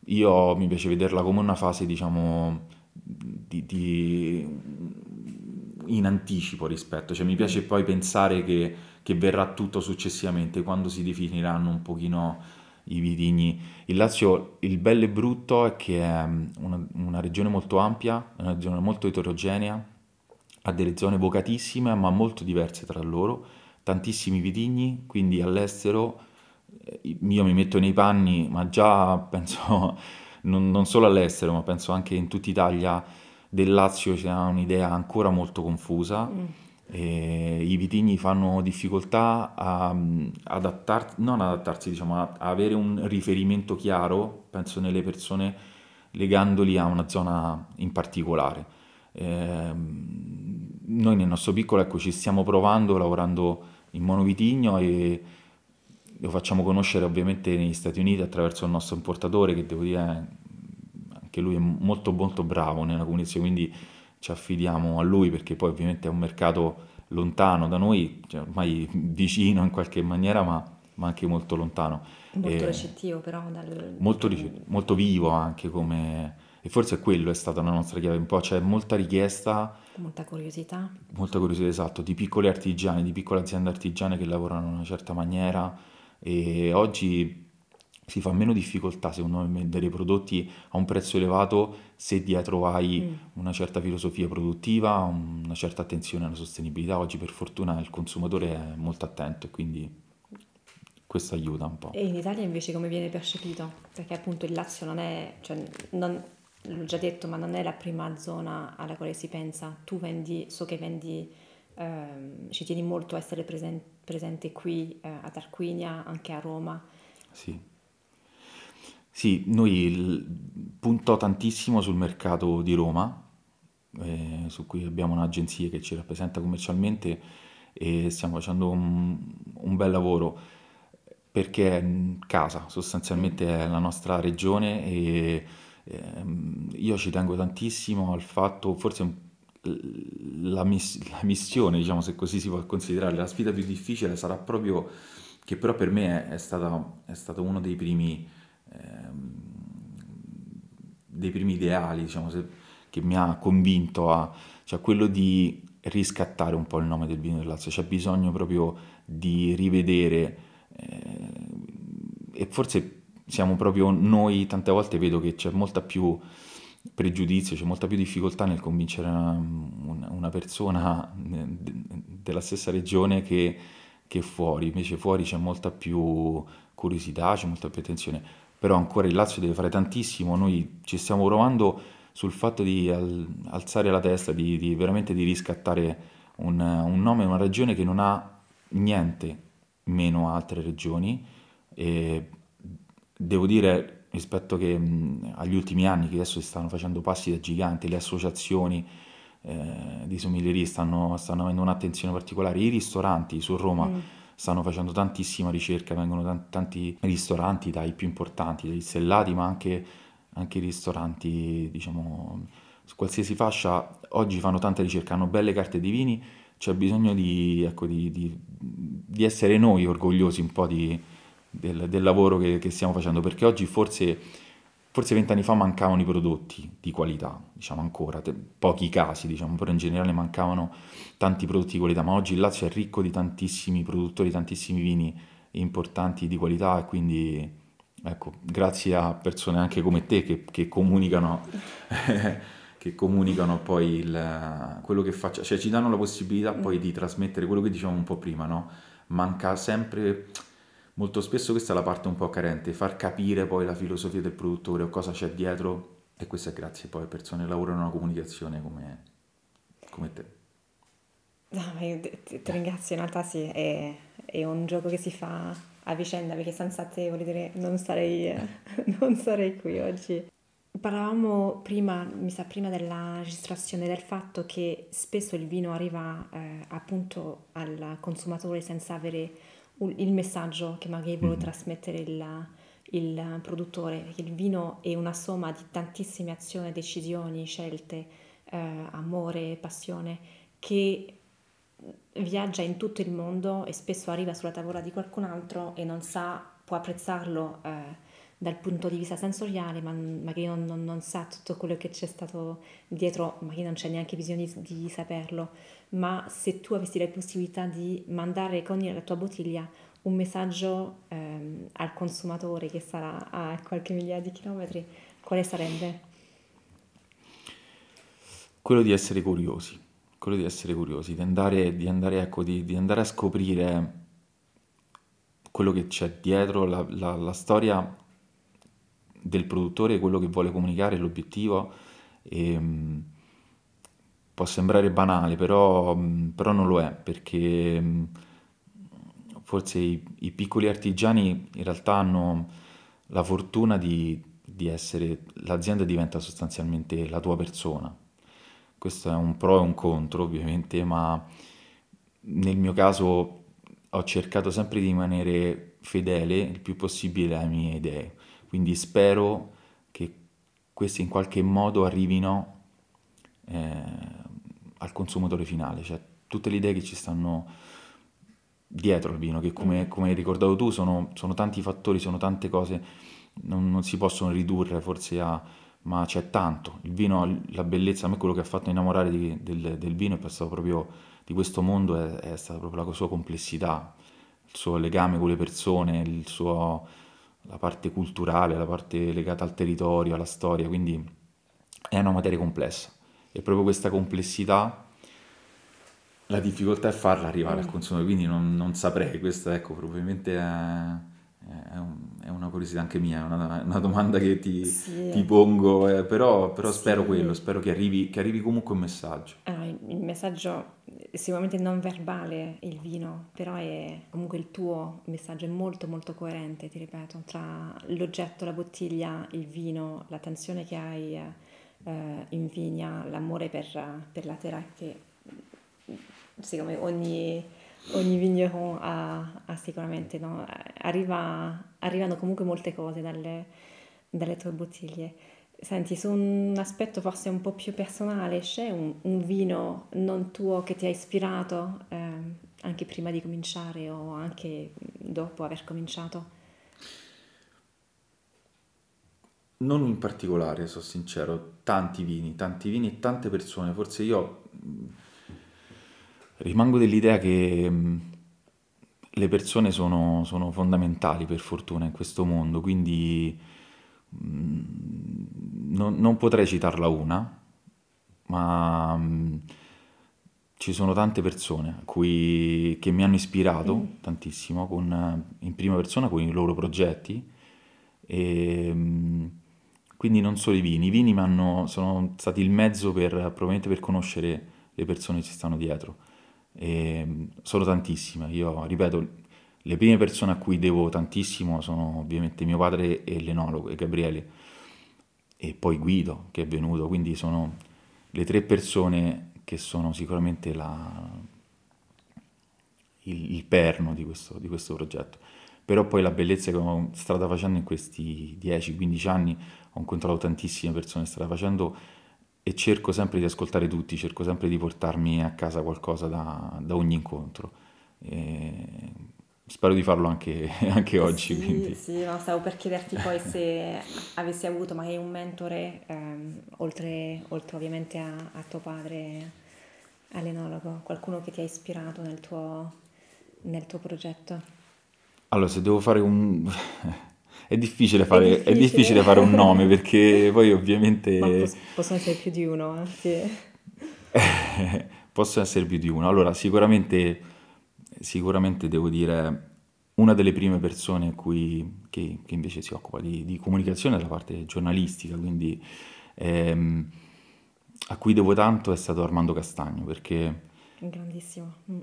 Io mi piace vederla come una fase, diciamo, di, di- in anticipo rispetto, cioè mi piace poi pensare che, che verrà tutto successivamente quando si definiranno un pochino i vitigni. Il Lazio, il bello e brutto è che è mm, una, una regione molto ampia, una regione molto eterogenea, ha delle zone vocatissime ma molto diverse tra loro, tantissimi vitigni, quindi all'estero eh, io mi metto nei panni, ma già penso non, non solo all'estero, ma penso anche in tutta Italia del Lazio c'è un'idea ancora molto confusa. Mm. E I vitigni fanno difficoltà a mm, adattarsi, non adattarsi, diciamo, a, avere un riferimento chiaro, penso nelle persone, legandoli a una zona in particolare. Ehm, noi nel nostro piccolo, ecco, ci stiamo provando, lavorando in monovitigno e lo facciamo conoscere ovviamente negli Stati Uniti attraverso il nostro importatore, che devo dire, anche lui è molto molto bravo nella comunicazione, quindi ci affidiamo a lui perché poi ovviamente è un mercato lontano da noi, cioè ormai vicino in qualche maniera, ma, ma anche molto lontano. Molto E recettivo però dal... molto, rice- molto vivo anche come... E forse quello è stata la nostra chiave, un po' c'è molta richiesta molta curiosità. Molta curiosità, esatto, di piccoli artigiani, di piccole aziende artigiane che lavorano in una certa maniera e oggi si fa meno difficoltà, secondo me, a vendere prodotti a un prezzo elevato se dietro hai Mm. una certa filosofia produttiva, una certa attenzione alla sostenibilità. Oggi per fortuna il consumatore è molto attento e quindi questo aiuta un po'. E in Italia invece come viene percepito? Perché appunto il Lazio non è, cioè, non- l'ho già detto, ma non è la prima zona alla quale si pensa. Tu vendi, so che vendi, ehm, ci tieni molto a essere presen- presente qui eh, a Tarquinia, anche a Roma. Sì. Sì, noi il- punto tantissimo sul mercato di Roma, eh, su cui abbiamo un'agenzia che ci rappresenta commercialmente e stiamo facendo un, un bel lavoro perché è casa, sostanzialmente è la nostra regione e ehm, io ci tengo tantissimo al fatto, forse la, miss- la missione, diciamo se così si può considerare, la sfida più difficile sarà proprio, che però per me è, è stata- è stato uno dei primi dei primi ideali, diciamo, se- che mi ha convinto a, cioè quello di riscattare un po' il nome del vino del Lazio. C'è bisogno proprio di rivedere, eh, e forse siamo proprio noi, tante volte vedo che c'è molta più pregiudizio, c'è molta più difficoltà nel convincere una, una- persona eh, de- della stessa regione che, che fuori, invece fuori c'è molta più curiosità, c'è molta più attenzione però ancora il Lazio deve fare tantissimo, noi ci stiamo provando sul fatto di al- alzare la testa, di, di veramente di riscattare un, un nome, una regione che non ha niente meno altre regioni. E devo dire rispetto che, mh, agli ultimi anni che adesso si stanno facendo passi da giganti, le associazioni eh, di sommelieri stanno, stanno avendo un'attenzione particolare, i ristoranti su Roma mm, stanno facendo tantissima ricerca, vengono tan- tanti ristoranti dai più importanti, dai stellati, ma anche, anche ristoranti, diciamo, su qualsiasi fascia, oggi fanno tanta ricerca, hanno belle carte di vini, c'è bisogno di, ecco, di, di- di essere noi orgogliosi un po' del, del lavoro che, che stiamo facendo, perché oggi forse forse vent'anni fa mancavano i prodotti di qualità, diciamo ancora, te- pochi casi, diciamo, però in generale mancavano tanti prodotti di qualità, ma oggi il Lazio è ricco di tantissimi produttori, tantissimi vini importanti di qualità e quindi ecco, grazie a persone anche come te che, che comunicano, che comunicano poi il, quello che faccio, cioè ci danno la possibilità poi di trasmettere quello che dicevamo un po' prima, no? Manca sempre molto spesso questa è la parte un po' carente, far capire poi la filosofia del produttore o cosa c'è dietro e questo è grazie poi a persone che lavorano nella comunicazione come, come te. No, ti, ti, ringrazio, in realtà sì, è, è, un gioco che si fa a vicenda perché senza te, voglio dire, non sarei, non sarei qui oggi. Parlavamo prima, mi sa, prima della registrazione del fatto che spesso il vino arriva eh, appunto al consumatore senza avere il messaggio che magari vuole mm. trasmettere il, il produttore, perché il vino è una somma di tantissime azioni, decisioni, scelte, eh, amore, passione, che viaggia in tutto il mondo e spesso arriva sulla tavola di qualcun altro e non sa, può apprezzarlo eh, dal punto di vista sensoriale, ma magari non, non, non, sa tutto quello che c'è stato dietro, magari non c'è neanche bisogno di, di saperlo, ma se tu avessi la possibilità di mandare con la tua bottiglia un messaggio ehm, al consumatore che sarà a qualche migliaia di chilometri, quale sarebbe? Quello di essere curiosi, quello di essere curiosi, di andare, di andare, ecco, di, di andare a scoprire quello che c'è dietro, la, la, la storia del produttore, quello che vuole comunicare, l'obiettivo. E, ehm, può sembrare banale, però, però, non lo è, perché forse i, i, piccoli artigiani in realtà hanno la fortuna di, di essere, l'azienda diventa sostanzialmente la tua persona. Questo è un pro e un contro, ovviamente, ma nel mio caso ho cercato sempre di rimanere fedele il più possibile alle mie idee quindi spero che questi in qualche modo arrivino eh, al consumatore finale, cioè tutte le idee che ci stanno dietro al vino, che come, mm. come hai ricordato tu sono, sono, tanti fattori, sono tante cose, non, non, si possono ridurre forse a... ma c'è tanto. Il vino, la bellezza, a me quello che ha fatto innamorare di, del, del, vino è stato proprio di questo mondo, è, è stata proprio la sua complessità, il suo legame con le persone, il suo la parte culturale, la parte legata al territorio, alla storia, quindi è una materia complessa e proprio questa complessità la difficoltà è farla arrivare mm. al consumatore, quindi non, non, saprei, questa ecco probabilmente è, è, un, è, una curiosità anche mia, è una, una domanda che ti, sì. ti pongo, eh, però, però sì. spero quello, spero che arrivi, che arrivi comunque un messaggio. Ah, il messaggio sicuramente non verbale il vino, però è comunque il tuo messaggio è molto molto coerente, ti ripeto, tra l'oggetto, la bottiglia, il vino, l'attenzione che hai eh, in vigna, l'amore per, per la terra che secondo me ogni, ogni vigneron ha, ha sicuramente, no? Arriva, arrivano comunque molte cose dalle, dalle tue bottiglie. Senti, su un aspetto forse un po' più personale, c'è un, un vino non tuo che ti ha ispirato eh, anche prima di cominciare o anche dopo aver cominciato? Non in particolare, sono sincero, tanti vini, tanti vini e tante persone. Forse io rimango dell'idea che le persone sono, sono fondamentali per fortuna in questo mondo, quindi non, non potrei citarla una, ma um, ci sono tante persone cui, che mi hanno ispirato mm. tantissimo con, in prima persona con i loro progetti e quindi non solo i vini, i vini sono stati il mezzo per, probabilmente per conoscere le persone che ci stanno dietro. E sono tantissime, io ripeto, le prime persone a cui devo tantissimo sono ovviamente mio padre e l'enologo, e Gabriele, e poi Guido che è venuto, quindi sono le tre persone che sono sicuramente la, il, il, perno di questo, di questo progetto. Però poi la bellezza che ho strada facendo in questi 10-15 anni, ho incontrato tantissime persone strada facendo e cerco sempre di ascoltare tutti, cerco sempre di portarmi a casa qualcosa da, da ogni incontro. E spero di farlo anche, anche oggi. Sì, Quindi. sì, no, stavo per chiederti poi se avessi avuto magari un mentore, ehm, oltre, oltre ovviamente a, a tuo padre allenologo, qualcuno che ti ha ispirato nel tuo, nel tuo progetto. Allora, se devo fare un... È difficile È fare, è difficile fare un difficile. nome perché poi ovviamente pos- possono essere più di uno, eh, sì. possono essere più di uno. Allora, sicuramente, sicuramente devo dire una delle prime persone cui- che, che invece si occupa di, di comunicazione dalla parte giornalistica, quindi ehm, a cui devo tanto è stato Armando Castagno, perché Grandissimo. Mm.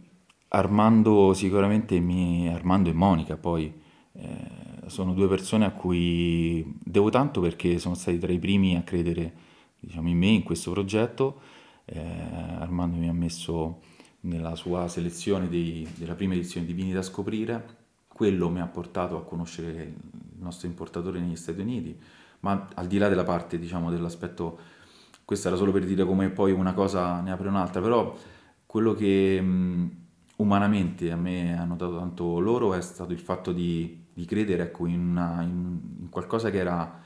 Armando sicuramente mi... Armando e Monica poi eh, sono due persone a cui devo tanto perché sono stati tra i primi a credere, diciamo, in me, in questo progetto. Eh, Armando mi ha messo nella sua selezione dei- della prima edizione di Vini da scoprire. Quello mi ha portato a conoscere il nostro importatore negli Stati Uniti, ma al di là della parte, diciamo, dell'aspetto, questo era solo per dire come poi una cosa ne apre un'altra, però quello che mh, umanamente a me hanno dato tanto loro è stato il fatto di, di credere, ecco, in, una- in- in qualcosa che era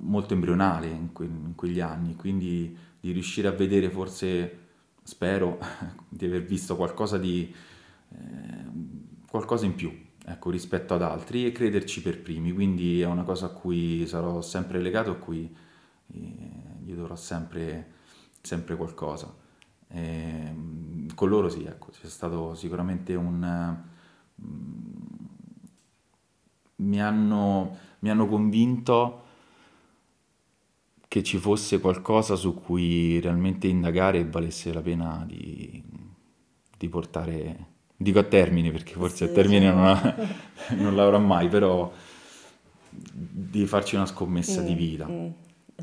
molto embrionale in, que- in quegli anni, quindi di riuscire a vedere forse, spero, di aver visto qualcosa di, eh, qualcosa in più, ecco, rispetto ad altri e crederci per primi, quindi è una cosa a cui sarò sempre legato, a cui eh, gli dovrò sempre, sempre qualcosa. Ehm, con loro sì, ecco, c'è stato sicuramente un... eh, mi hanno, mi hanno convinto che ci fosse qualcosa su cui realmente indagare e valesse la pena di, di portare, dico a termine perché forse a Sì, termine non, certo. ha- non l'avrà mai, però di farci una scommessa di Mm, vita. mm,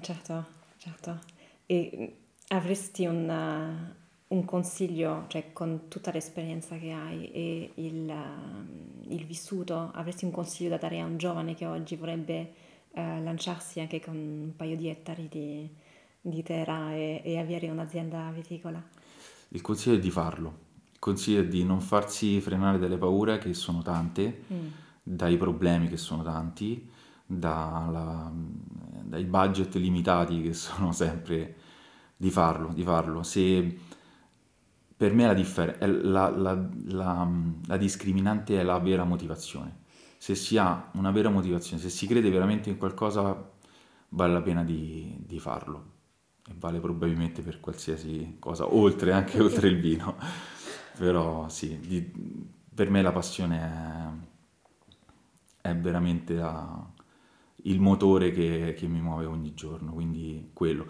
certo, certo. E mm, avresti un, un consiglio, cioè con tutta l'esperienza che hai e il, eh, il vissuto, avresti un consiglio da dare a un giovane che oggi vorrebbe eh, lanciarsi anche con un paio di ettari di, di terra e, e avere un'azienda viticola? Il consiglio è di farlo, il consiglio è di non farsi frenare dalle paure che sono tante, Mm, dai problemi che sono tanti, dalla- dai budget limitati che sono sempre di farlo, di farlo. Se per me la, differ- la, la- la- la discriminante è la vera motivazione. Se si ha una vera motivazione, se si crede veramente in qualcosa, vale la pena di, di farlo. E vale probabilmente per qualsiasi cosa, oltre, anche oltre il vino. Però sì, di- per me la passione è, è veramente la- il motore che, che mi muove ogni giorno, quindi quello.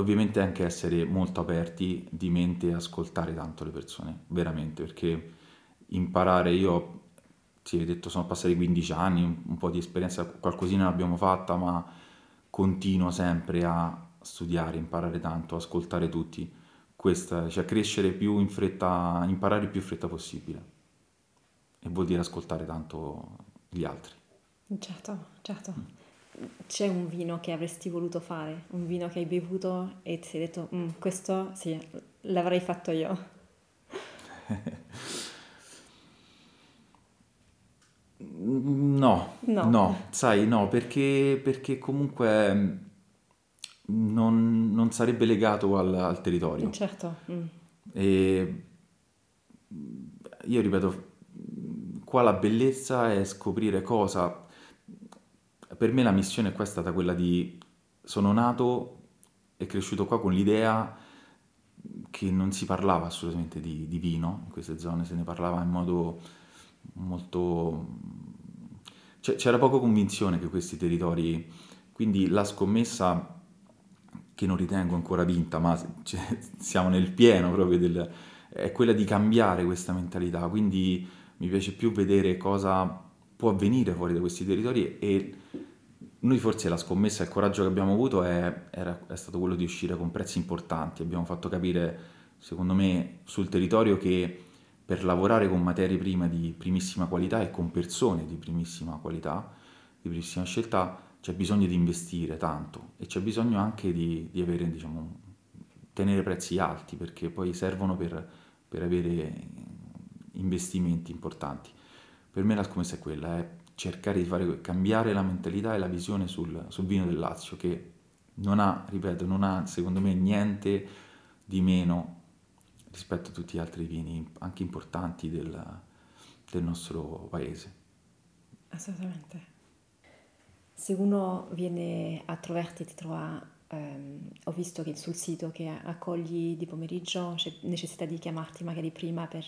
Ovviamente anche essere molto aperti di mente e ascoltare tanto le persone, veramente, perché imparare, io sì, hai detto sono passati 15 anni, un, un po' di esperienza, qualcosina l'abbiamo fatta, ma continuo sempre a studiare, imparare tanto, ascoltare tutti, questa, cioè crescere più in fretta, imparare più in fretta possibile e vuol dire ascoltare tanto gli altri. certo, certo. C'è un vino che avresti voluto fare, un vino che hai bevuto e ti sei detto, "Mm, questo sì, l'avrei fatto io. No, No, no, sai, no, perché, perché comunque mh, non, non sarebbe legato al, al territorio. certo. mm, E io ripeto, qua la bellezza è scoprire cosa. Per me la missione qua è stata quella di... Sono nato e cresciuto qua con l'idea che non si parlava assolutamente di, di vino in queste zone, se ne parlava in modo molto... c'è- C'era poca convinzione che questi territori... Quindi la scommessa che non ritengo ancora vinta, ma cioè, siamo nel pieno proprio del... è quella di cambiare questa mentalità, quindi mi piace più vedere cosa può avvenire fuori da questi territori e noi forse la scommessa il coraggio che abbiamo avuto è, era- è stato quello di uscire con prezzi importanti, abbiamo fatto capire, secondo me, sul territorio che per lavorare con materie prime di primissima qualità e con persone di primissima qualità, di primissima scelta, c'è bisogno di investire tanto e c'è bisogno anche di, di avere, diciamo, tenere prezzi alti perché poi servono per, per avere investimenti importanti. per me la scommessa è quella, è cercare di fare, cambiare la mentalità e la visione sul, sul vino del Lazio, che non ha, ripeto, non ha secondo me niente di meno rispetto a tutti gli altri vini, anche importanti del, del nostro paese. Assolutamente. Se uno viene a trovarti, ti trova, ehm, ho visto che sul sito che accogli di pomeriggio c'è necessità di chiamarti magari prima per,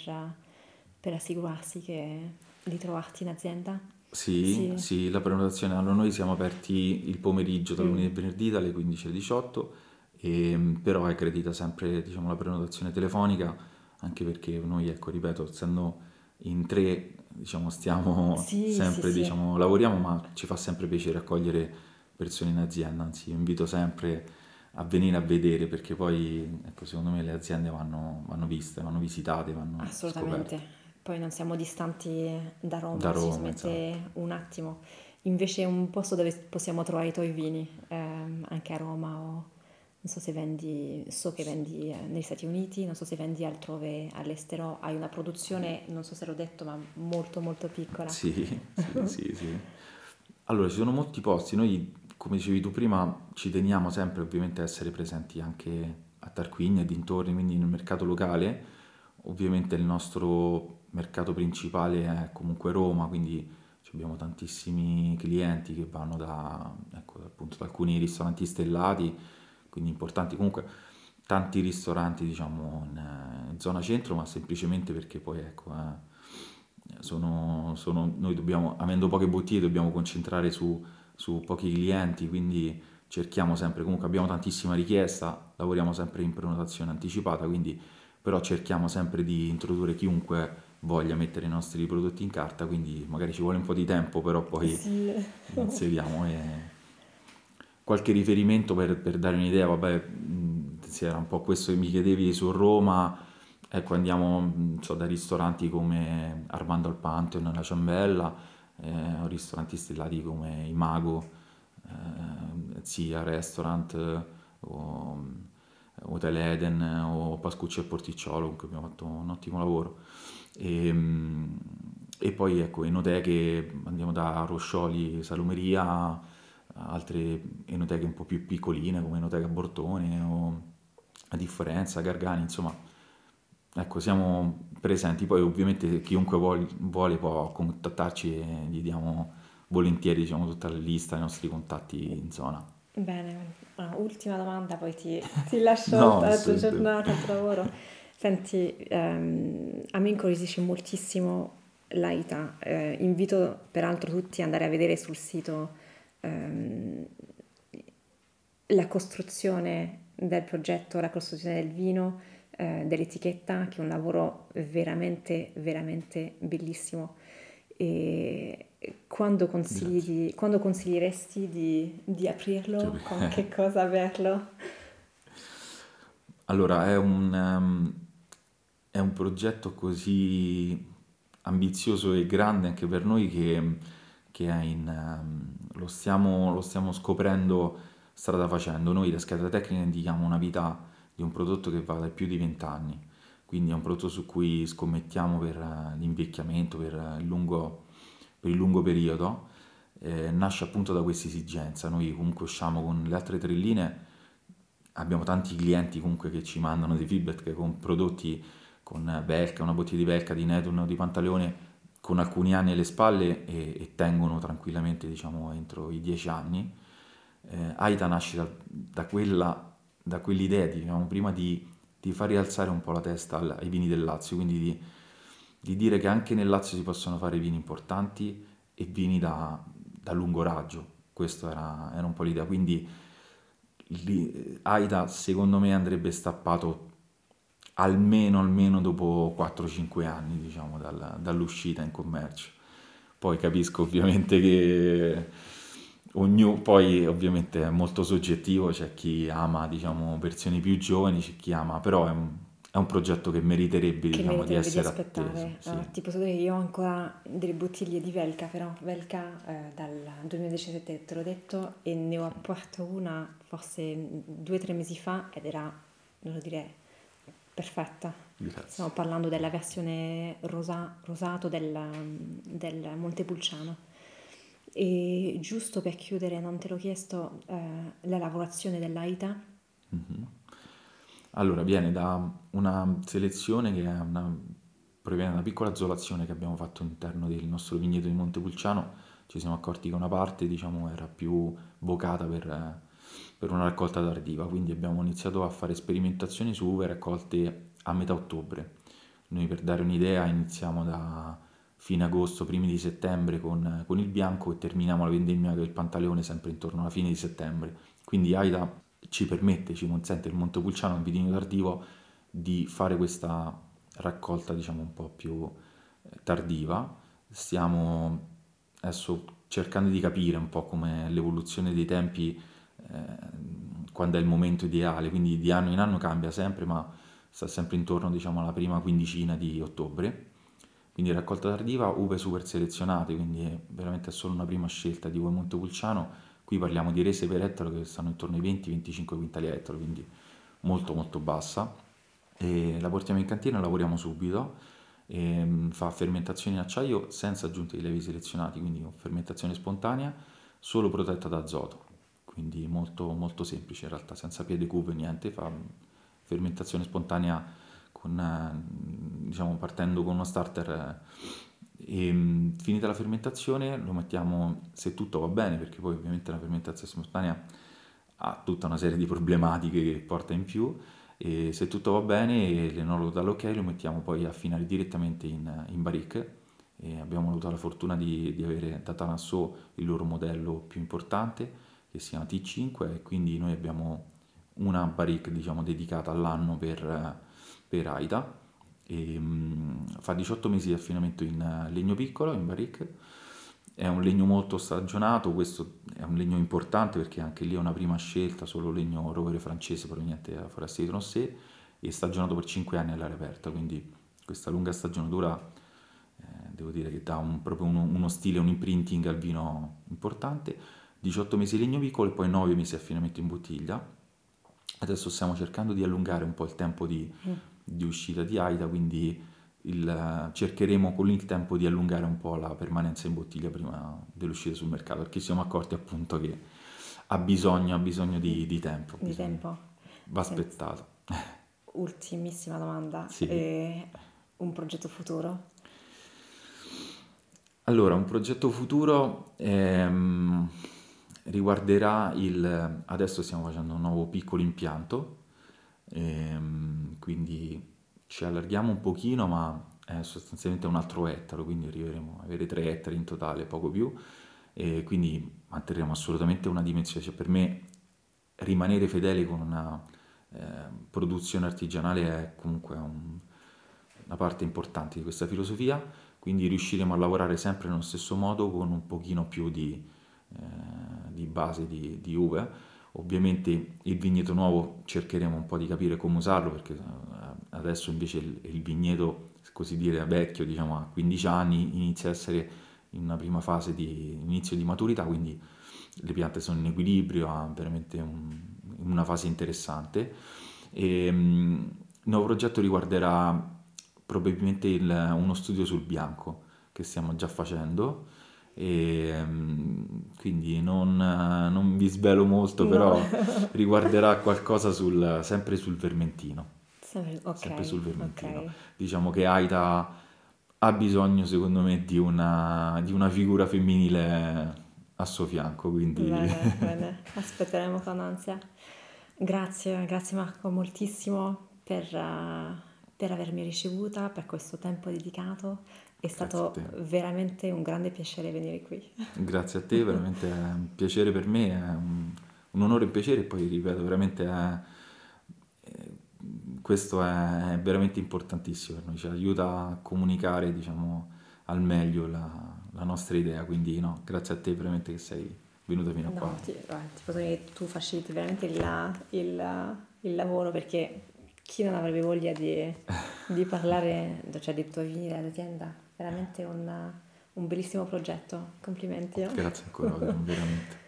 per assicurarsi che, di trovarti in azienda? Sì, sì, sì, la prenotazione, allora noi siamo aperti il pomeriggio dal lunedì al venerdì dalle 15 alle 18, e, ehm, però è accredita sempre diciamo, la prenotazione telefonica, anche perché noi, ecco, ripeto, essendo in tre diciamo, stiamo sì, sempre, sì, diciamo, lavoriamo, ma ci fa sempre piacere accogliere persone in azienda, anzi invito sempre a venire a vedere perché poi, ecco, secondo me le aziende vanno, vanno viste, vanno visitate, vanno Assolutamente, scoperte. Poi non siamo distanti da Roma, da Roma si smette esatto. un attimo. Invece è un posto dove possiamo trovare i tuoi vini, ehm, anche a Roma o non so se vendi, so che vendi eh, negli Stati Uniti, non so se vendi altrove all'estero, hai una produzione, non so se l'ho detto, ma molto molto piccola. Sì, sì, sì, sì. Allora, ci sono molti posti, noi come dicevi tu prima ci teniamo sempre ovviamente a essere presenti anche a Tarquinia e dintorni, quindi nel mercato locale, ovviamente il nostro mercato principale è comunque Roma, quindi abbiamo tantissimi clienti che vanno da, ecco, appunto, da alcuni ristoranti stellati, quindi importanti. Comunque tanti ristoranti diciamo in, in zona centro, ma semplicemente perché poi ecco, eh, sono, sono, noi dobbiamo, avendo poche bottiglie, dobbiamo concentrare su, su pochi clienti, quindi cerchiamo sempre, comunque abbiamo tantissima richiesta, lavoriamo sempre in prenotazione anticipata, quindi però cerchiamo sempre di introdurre chiunque voglia mettere i nostri prodotti in carta, quindi magari ci vuole un po' di tempo, però poi sì. inseriamo e qualche riferimento per, per dare un'idea, vabbè, se era un po' questo che mi chiedevi su Roma, ecco andiamo so, da ristoranti come Armando al Pantheon, La Ciambella, eh, ristoranti stellati come Imago, eh, Zia Restaurant, o, Hotel Eden o Pascucci e Porticciolo, con cui abbiamo fatto un ottimo lavoro. E, e poi ecco, enoteche andiamo da Roscioli, Salumeria, altre enoteche un po' più piccoline come Enoteca Bortone o a differenza, Gargani, insomma, ecco, siamo presenti. Poi ovviamente chiunque vuole, vuole può contattarci e gli diamo volentieri diciamo, tutta la lista dei nostri contatti in zona. Bene, ah, ultima domanda, poi ti, ti lascio no, la tua giornata, al lavoro. Senti, ehm, a me incuriosisce moltissimo l'AITA, eh, invito peraltro tutti ad andare a vedere sul sito ehm, la costruzione del progetto, la costruzione del vino, eh, dell'etichetta, che è un lavoro veramente, veramente bellissimo. E quando, consigli quando consiglieresti di, di aprirlo? Con che cosa averlo? Allora, è un, um, è un progetto così ambizioso e grande anche per noi che che in, um, lo, stiamo, lo stiamo scoprendo strada facendo. Noi da scheda tecnica indichiamo una vita di un prodotto che va da più di 20 anni, quindi è un prodotto su cui scommettiamo per eh, l'invecchiamento, per il lungo, per il lungo periodo. Eh, nasce appunto da questa esigenza. Noi comunque usciamo con le altre tre linee, abbiamo tanti clienti comunque che ci mandano dei feedback con prodotti con Belca, una bottiglia di Belca, di Netun o di Pantaleone con alcuni anni alle spalle e, e tengono tranquillamente diciamo entro i dieci anni. Eh, Aita nasce da, da, quella, da quell'idea diciamo, prima di, di, far rialzare un po' la testa ai vini del Lazio, quindi di, di, dire che anche nel Lazio si possono fare vini importanti e vini da, da lungo raggio. Questa era, era, un po' l'idea. Quindi lì, Aida secondo me andrebbe stappato almeno, almeno dopo 4-5 anni, diciamo, dalla, dall'uscita in commercio. Poi capisco ovviamente che ognuno, poi ovviamente è molto soggettivo, c'è chi ama, diciamo, versioni più giovani, c'è chi ama, però è un, è un progetto che meriterebbe, che diciamo, meriterebbe di essere di aspettare. Atteso, uh, Ti posso dire che io ho ancora delle bottiglie di Velka, però Velka eh, dal 2017 te l'ho detto e ne ho aperto una forse due o tre mesi fa ed era, devo dire, perfetta. Grazie. Stiamo parlando della versione rosa, rosato del, del Montepulciano. E giusto per chiudere, non te l'ho chiesto, eh, la lavorazione dell'AITA? Mhm. Allora, viene da una selezione che è una, proviene da una piccola azzolazione che abbiamo fatto all'interno del nostro vigneto di Montepulciano. Ci siamo accorti che una parte, diciamo, era più vocata per, per una raccolta tardiva, quindi abbiamo iniziato a fare sperimentazioni su uve raccolte a metà ottobre. Noi per dare un'idea iniziamo da fine agosto, primi di settembre con, con il bianco e terminiamo la vendemmia del Pantaleone sempre intorno alla fine di settembre. Quindi Aida ci permette, ci consente il Montepulciano, un vitino tardivo, di fare questa raccolta diciamo un po' più eh, tardiva. Stiamo adesso cercando di capire un po' come l'evoluzione dei tempi, quando è il momento ideale, quindi di anno in anno cambia sempre, ma sta sempre intorno diciamo alla prima quindicina di ottobre. Quindi raccolta tardiva, uve super selezionate, quindi è veramente solo una prima scelta di uve Montepulciano Qui parliamo di rese per ettaro che stanno intorno ai 20-25 quintali ettaro, quindi molto molto bassa. E la portiamo in cantina e lavoriamo subito. E mm, fa fermentazione in acciaio senza aggiunta di levi selezionati, quindi fermentazione spontanea, solo protetta da azoto. Quindi molto, molto semplice. In realtà, senza piede cuve, niente, fa fermentazione spontanea con, eh, diciamo, partendo con uno starter e mm, finita la fermentazione lo mettiamo, se tutto va bene, perché poi ovviamente la fermentazione spontanea ha tutta una serie di problematiche che porta in più, e se tutto va bene l'enologo dà l'ok lo mettiamo poi a affinare direttamente in, in barrique e abbiamo avuto la fortuna di, di avere da Tanasso il loro modello più importante che si chiama T5 e quindi noi abbiamo una barrique diciamo dedicata all'anno per, per AIDA e, um, fa 18 mesi di affinamento in eh, legno piccolo, in barrique, è un legno molto stagionato, questo è un legno importante perché anche lì è una prima scelta, solo legno rovere francese proveniente da Foresti di Tronchet e stagionato per 5 anni all'aria aperta, quindi questa lunga stagionatura eh, devo dire che dà un, proprio uno, uno, stile, un imprinting al vino importante, 18 mesi legno piccolo e poi 9 mesi affinamento in bottiglia. Adesso stiamo cercando di allungare un po' il tempo di, mm di uscita di AIDA, quindi il, cercheremo con il tempo di allungare un po' la permanenza in bottiglia prima dell'uscita sul mercato, perché siamo accorti appunto che ha bisogno, ha bisogno di, di tempo. Di tempo. Va aspettato. Ultimissima domanda. Sì. Eh, un progetto futuro? Allora, un progetto futuro ehm, riguarderà il... Adesso stiamo facendo un nuovo piccolo impianto ehm, quindi ci allarghiamo un pochino, ma è sostanzialmente un altro ettaro, quindi arriveremo a avere tre ettari in totale, poco più, e quindi manterremo assolutamente una dimensione. Cioè, per me rimanere fedeli con una eh, produzione artigianale è comunque un, una parte importante di questa filosofia, quindi riusciremo a lavorare sempre nello stesso modo con un pochino più di, di base di, di uve Ovviamente il vigneto nuovo cercheremo un po' di capire come usarlo perché eh, adesso invece il, il vigneto, così dire, vecchio, diciamo a 15 anni, inizia a essere in una prima fase di inizio di maturità, quindi le piante sono in equilibrio, ha veramente un, una fase interessante. E, um, il nuovo progetto riguarderà probabilmente il, uno studio sul bianco che stiamo già facendo e ehm, quindi non, non, vi svelo molto, no. però riguarderà qualcosa sul, sempre sul vermentino. Okay, sempre sul vermentino. Okay. Diciamo che Aita ha bisogno, secondo me, di una, di una figura femminile a suo fianco, quindi... Bene, bene, aspetteremo con ansia. Grazie, grazie Marco moltissimo per, per avermi ricevuta, per questo tempo dedicato è stato veramente un grande piacere venire qui. Grazie a te, veramente è un piacere per me, è un, un onore e un piacere e poi ripeto, veramente è, è, questo è, veramente importantissimo per noi, ci aiuta a comunicare diciamo, al meglio la, la, nostra idea, quindi no, grazie a te veramente che sei venuta fino a no, qua. Ti, ti posso dire che tu faciliti veramente il, il, il lavoro perché chi non avrebbe voglia di, di parlare cioè, dei tuoi vini dell'azienda? Veramente un, un bellissimo progetto, complimenti. Grazie ancora, veramente.